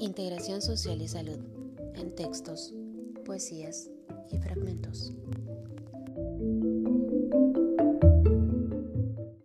Integración social y salud en textos, poesías y fragmentos.